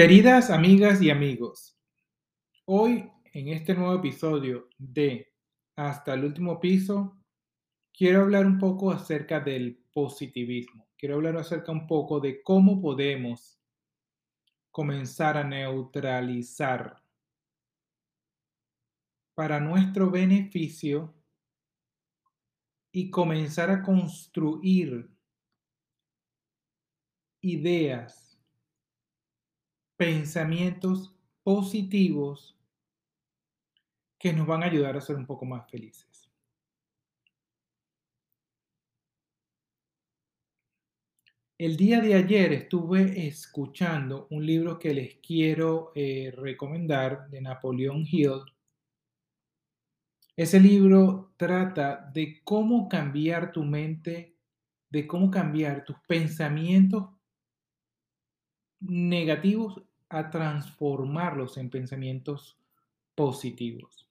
Queridas amigas y amigos, hoy en este nuevo episodio de Hasta el último piso, quiero hablar un poco acerca del positivismo. Quiero hablar acerca un poco de cómo podemos comenzar a neutralizar para nuestro beneficio y comenzar a construir ideas, pensamientos positivos que nos van a ayudar a ser un poco más felices. El día de ayer estuve escuchando un libro que les quiero eh, recomendar de Napoleón Hill. Ese libro trata de cómo cambiar tu mente, de cómo cambiar tus pensamientos negativos a transformarlos en pensamientos positivos.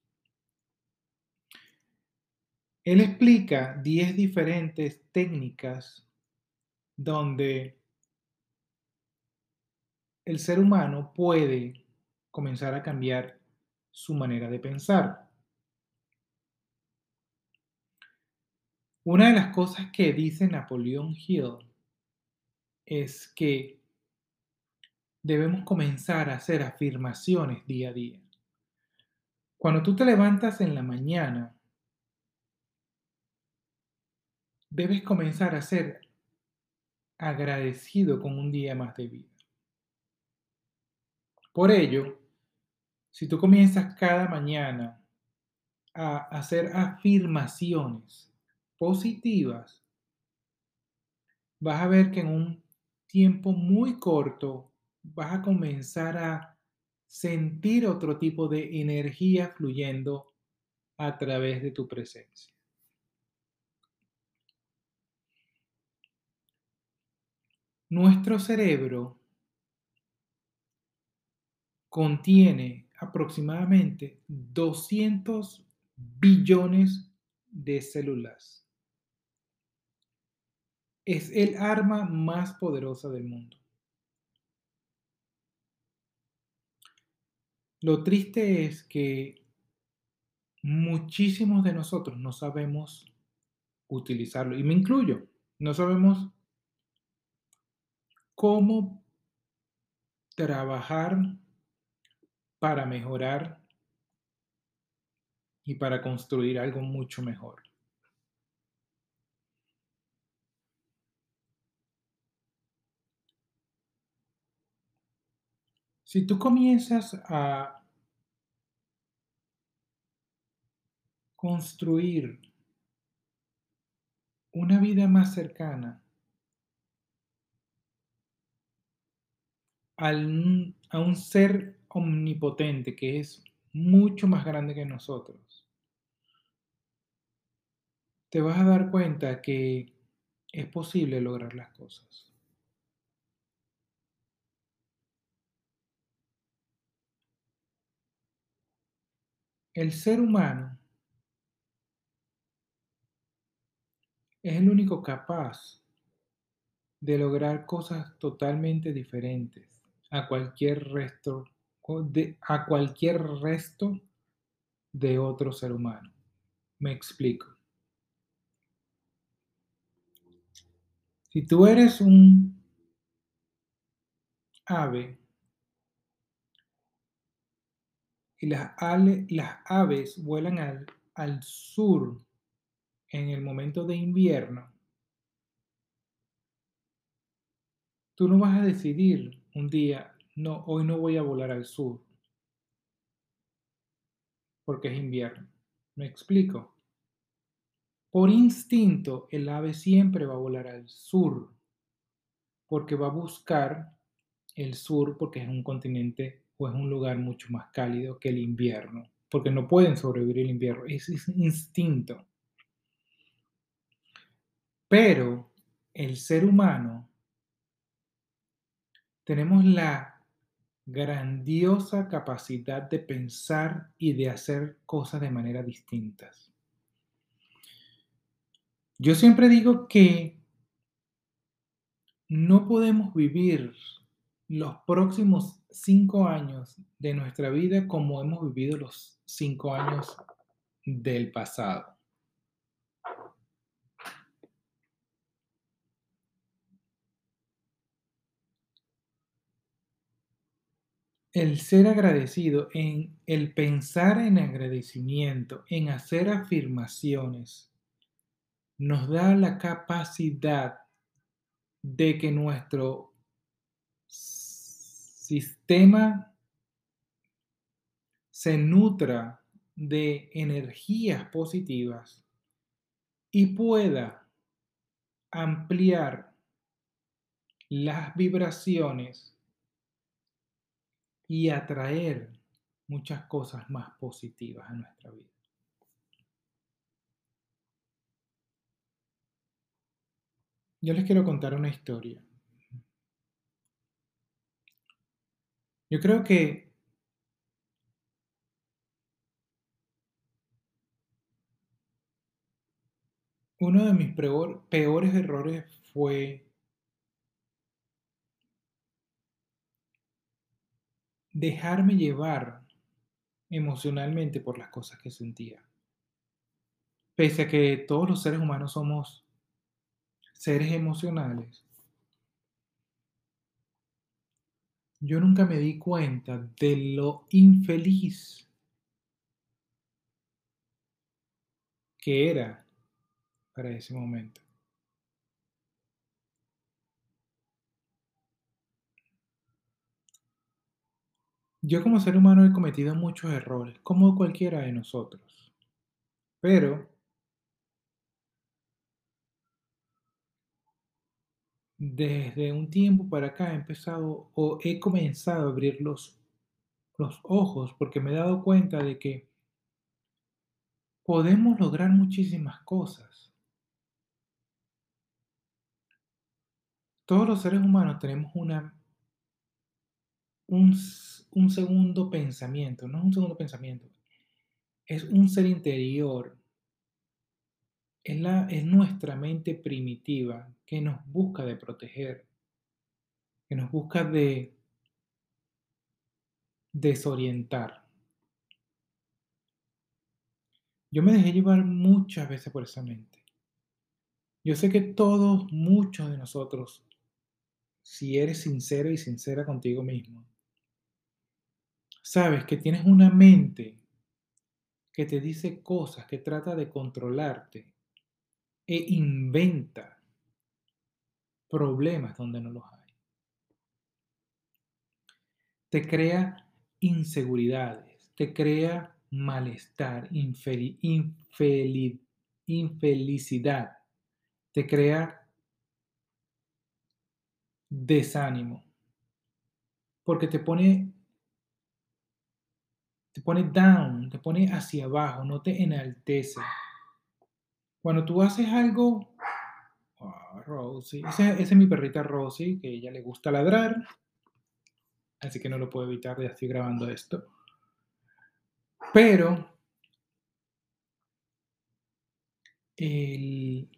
Él explica 10 diferentes técnicas donde el ser humano puede comenzar a cambiar su manera de pensar. Una de las cosas que dice Napoleón Hill es que debemos comenzar a hacer afirmaciones día a día. Cuando tú te levantas en la mañana, debes comenzar a ser agradecido con un día más de vida. Por ello, si tú comienzas cada mañana a hacer afirmaciones positivas, vas a ver que en un tiempo muy corto vas a comenzar a sentir otro tipo de energía fluyendo a través de tu presencia. Nuestro cerebro contiene aproximadamente 200 billones de células. Es el arma más poderosa del mundo. Lo triste es que muchísimos de nosotros no sabemos utilizarlo, y me incluyo, no sabemos cómo trabajar para mejorar y para construir algo mucho mejor. Si tú comienzas a construir una vida más cercana a un ser omnipotente que es mucho más grande que nosotros, te vas a dar cuenta que es posible lograr las cosas. El ser humano es el único capaz de lograr cosas totalmente diferentes a cualquier resto de, a cualquier resto de otro ser humano. Me explico. Si tú eres un ave y las, aves vuelan al, al sur en el momento de invierno, tú no vas a decidir un día, no, hoy no voy a volar al sur, porque es invierno. ¿Me explico? Por instinto, el ave siempre va a volar al sur, porque va a buscar el sur, porque es un continente o es un lugar mucho más cálido que el invierno, porque no pueden sobrevivir el invierno, es, es instinto. Pero el ser humano tenemos la grandiosa capacidad de pensar y de hacer cosas de manera distintas. Yo siempre digo que no podemos vivir los próximos cinco años de nuestra vida como hemos vivido los cinco años del pasado. El ser agradecido, en el pensar en agradecimiento, en hacer afirmaciones, nos da la capacidad de que nuestro sistema se nutra de energías positivas y pueda ampliar las vibraciones y atraer muchas cosas más positivas a nuestra vida. Yo les quiero contar una historia. Yo creo que uno de mis peores errores fue dejarme llevar emocionalmente por las cosas que sentía. Pese a que todos los seres humanos somos seres emocionales, yo nunca me di cuenta de lo infeliz que era para ese momento. Yo como ser humano he cometido muchos errores, como cualquiera de nosotros. Pero desde un tiempo para acá he empezado o he comenzado a abrir los, los ojos porque me he dado cuenta de que podemos lograr muchísimas cosas. Todos los seres humanos tenemos una, un, un segundo pensamiento, no es un segundo pensamiento, es un ser interior es, la, es nuestra mente primitiva que nos busca de proteger, que nos busca de desorientar. Yo me dejé llevar muchas veces por esa mente. Yo sé que todos, muchos de nosotros, si eres sincero y sincera contigo mismo, sabes que tienes una mente que te dice cosas, que trata de controlarte, e inventa problemas donde no los hay. Te crea inseguridades, te crea malestar, infelicidad, te crea desánimo, porque te pone te pone down, te pone hacia abajo, no te enaltece. Cuando tú haces algo, oh, Rosie, esa, es mi perrita Rosie, que ella le gusta ladrar, así que no lo puedo evitar, ya estoy grabando esto. Pero el,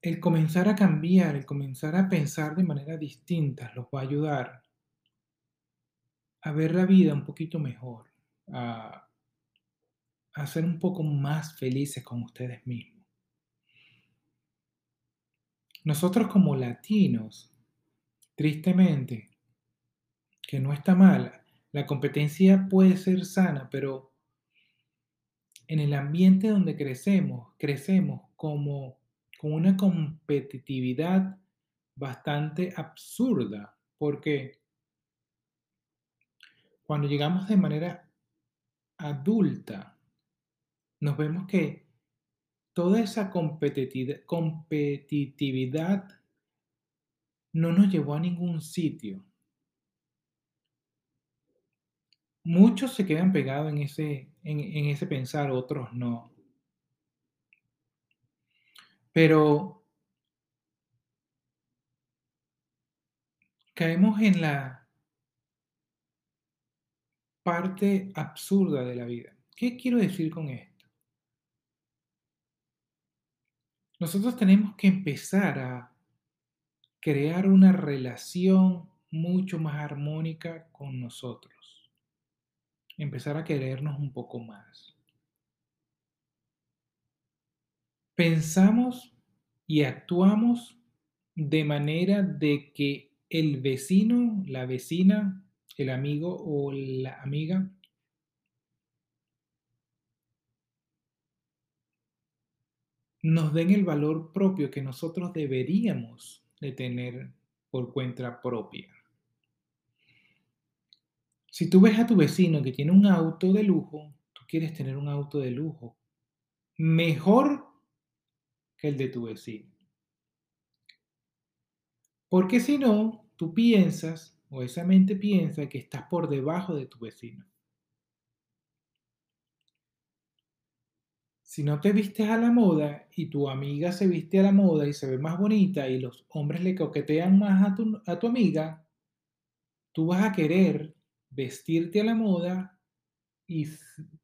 el comenzar a cambiar, el comenzar a pensar de manera distinta, los va a ayudar a ver la vida un poquito mejor, a, a ser un poco más felices con ustedes mismos. Nosotros como latinos, tristemente, que no está mala, la competencia puede ser sana, pero en el ambiente donde crecemos, crecemos como con una competitividad bastante absurda, porque cuando llegamos de manera adulta, nos vemos que toda esa competitividad, no nos llevó a ningún sitio. Muchos se quedan pegados en ese, en, ese pensar, otros no. Pero caemos en la parte absurda de la vida. ¿Qué quiero decir con esto? Nosotros tenemos que empezar a crear una relación mucho más armónica con nosotros. Empezar a querernos un poco más. Pensamos y actuamos de manera de que el vecino, la vecina, el amigo o la amiga nos den el valor propio que nosotros deberíamos de tener por cuenta propia. Si tú ves a tu vecino que tiene un auto de lujo, tú quieres tener un auto de lujo mejor que el de tu vecino. Porque si no, tú piensas, o esa mente piensa que estás por debajo de tu vecino. Si no te vistes a la moda y tu amiga se viste a la moda y se ve más bonita y los hombres le coquetean más a tu, a tu amiga, tú vas a querer vestirte a la moda y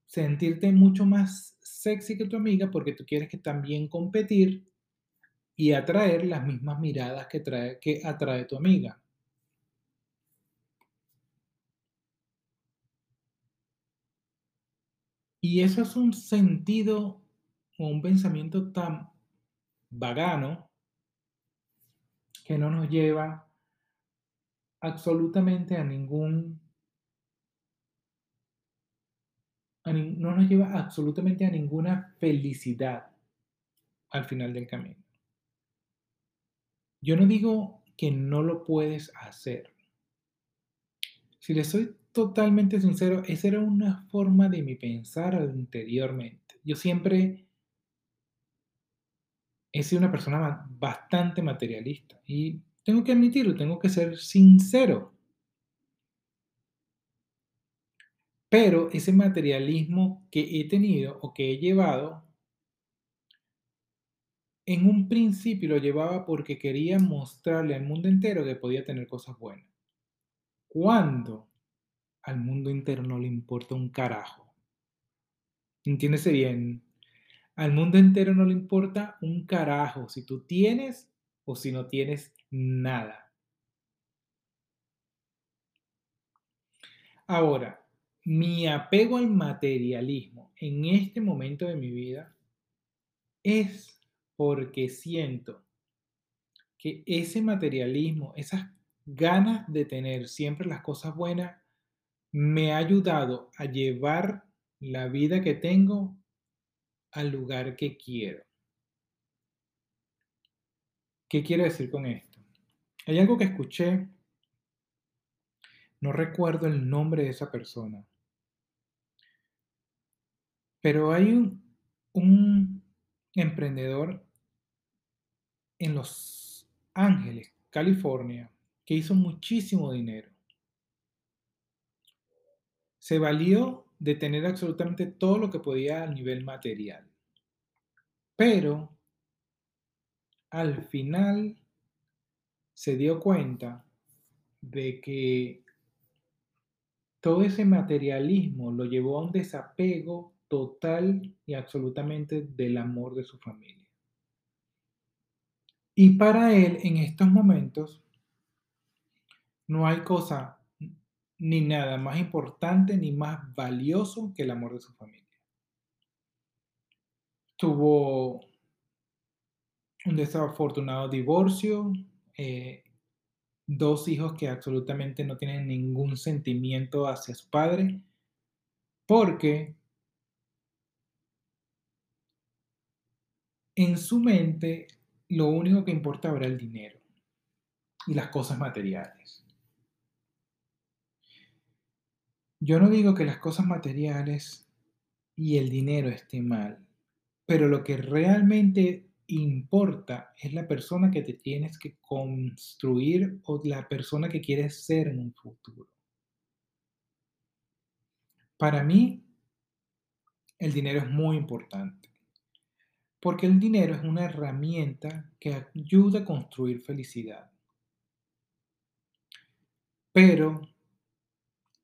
sentirte mucho más sexy que tu amiga porque tú quieres que también competir y atraer las mismas miradas que, trae, que atrae tu amiga. Y eso es un sentido o un pensamiento tan vagano que no nos lleva absolutamente a ningún no nos lleva absolutamente a ninguna felicidad al final del camino. Yo no digo que no lo puedes hacer. Si le soy totalmente sincero, esa era una forma de mi pensar anteriormente. Yo siempre he sido una persona bastante materialista y tengo que admitirlo, tengo que ser sincero. Pero ese materialismo que he tenido o que he llevado, en un principio lo llevaba porque quería mostrarle al mundo entero que podía tener cosas buenas. Cuando al mundo entero no le importa un carajo. Entiéndese bien. Al mundo entero no le importa un carajo si tú tienes o si no tienes nada. Ahora, mi apego al materialismo en este momento de mi vida es porque siento que ese materialismo, esas ganas de tener siempre las cosas buenas, me ha ayudado a llevar la vida que tengo al lugar que quiero. ¿Qué quiero decir con esto? Hay algo que escuché, no recuerdo el nombre de esa persona, pero hay un, emprendedor en Los Ángeles, California, que hizo muchísimo dinero. Se valió de tener absolutamente todo lo que podía a nivel material. Pero al final se dio cuenta de que todo ese materialismo lo llevó a un desapego total y absolutamente del amor de su familia. Y para él, en estos momentos, no hay cosa ni nada más importante ni más valioso que el amor de su familia. Tuvo un desafortunado divorcio, eh, dos hijos que absolutamente no tienen ningún sentimiento hacia su padre, porque en su mente lo único que importaba era el dinero y las cosas materiales. Yo no digo que las cosas materiales y el dinero estén mal, pero lo que realmente importa es la persona que te tienes que construir o la persona que quieres ser en un futuro. Para mí, el dinero es muy importante. Porque el dinero es una herramienta que ayuda a construir felicidad. Pero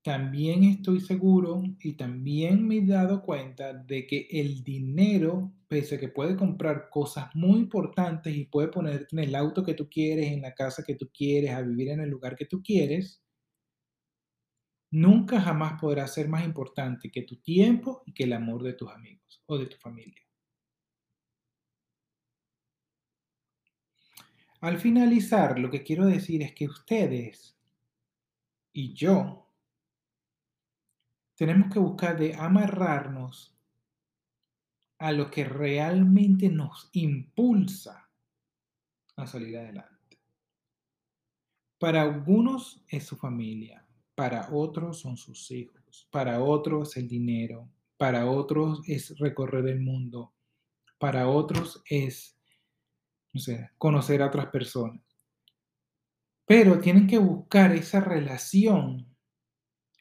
también estoy seguro y también me he dado cuenta de que el dinero, pese a que puede comprar cosas muy importantes y puede ponerte en el auto que tú quieres, en la casa que tú quieres, a vivir en el lugar que tú quieres, nunca jamás podrá ser más importante que tu tiempo y que el amor de tus amigos o de tu familia. Al finalizar, lo que quiero decir es que ustedes y yo tenemos que buscar de amarrarnos a lo que realmente nos impulsa a salir adelante. Para algunos es su familia, para otros son sus hijos, para otros el dinero, para otros es recorrer el mundo, para otros es, conocer a otras personas. Pero tienen que buscar esa relación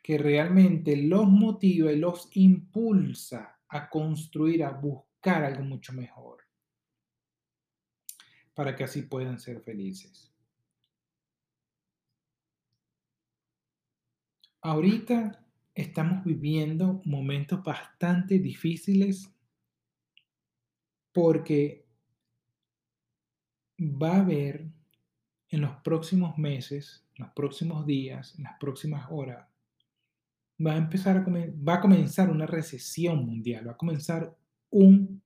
que realmente los motiva y los impulsa a construir, a buscar algo mucho mejor, para que así puedan ser felices. Ahorita estamos viviendo momentos bastante difíciles porque va a haber en los próximos meses, en los próximos días, en las próximas horas, va a empezar a va a comenzar una recesión mundial, va a comenzar un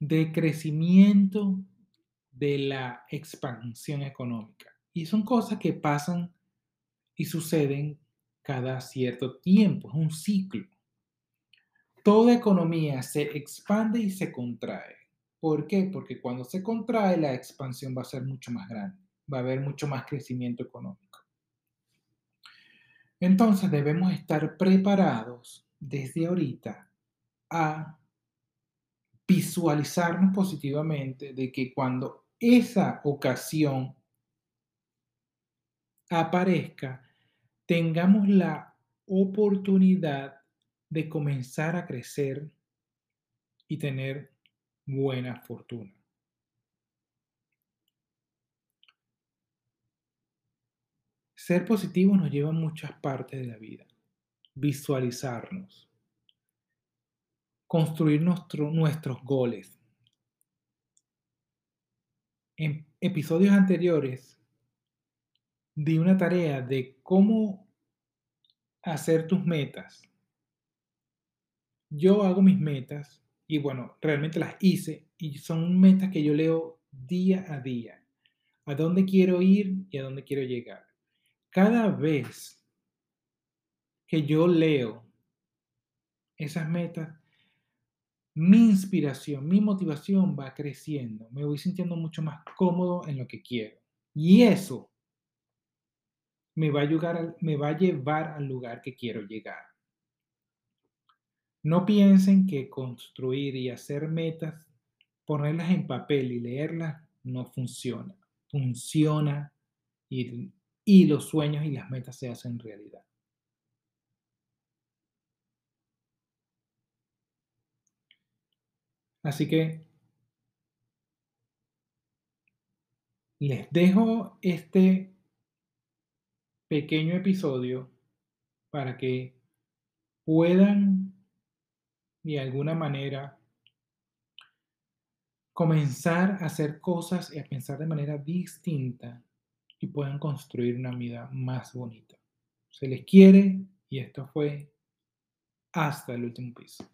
decrecimiento de la expansión económica. Y son cosas que pasan y suceden cada cierto tiempo, es un ciclo. Toda economía se expande y se contrae. ¿Por qué? Porque cuando se contrae la expansión va a ser mucho más grande, va a haber mucho más crecimiento económico. Entonces debemos estar preparados desde ahorita a visualizarnos positivamente de que cuando esa ocasión aparezca, tengamos la oportunidad de comenzar a crecer y tener buena fortuna. Ser positivo nos lleva a muchas partes de la vida. Visualizarnos. Construir nuestros goles. En episodios anteriores di una tarea de cómo hacer tus metas. Yo hago mis metas y bueno, realmente las hice y son metas que yo leo día a día. A dónde quiero ir y a dónde quiero llegar cada vez que yo leo esas metas, mi inspiración, mi motivación va creciendo. Me voy sintiendo mucho más cómodo en lo que quiero. Y eso me va a, me va a llevar al lugar que quiero llegar. No piensen que construir y hacer metas, ponerlas en papel y leerlas, no funciona. Funciona y y los sueños y las metas se hacen realidad. Así que les dejo este pequeño episodio para que puedan de alguna manera comenzar a hacer cosas y a pensar de manera distinta y puedan construir una vida más bonita. Se les quiere y esto fue hasta el último piso.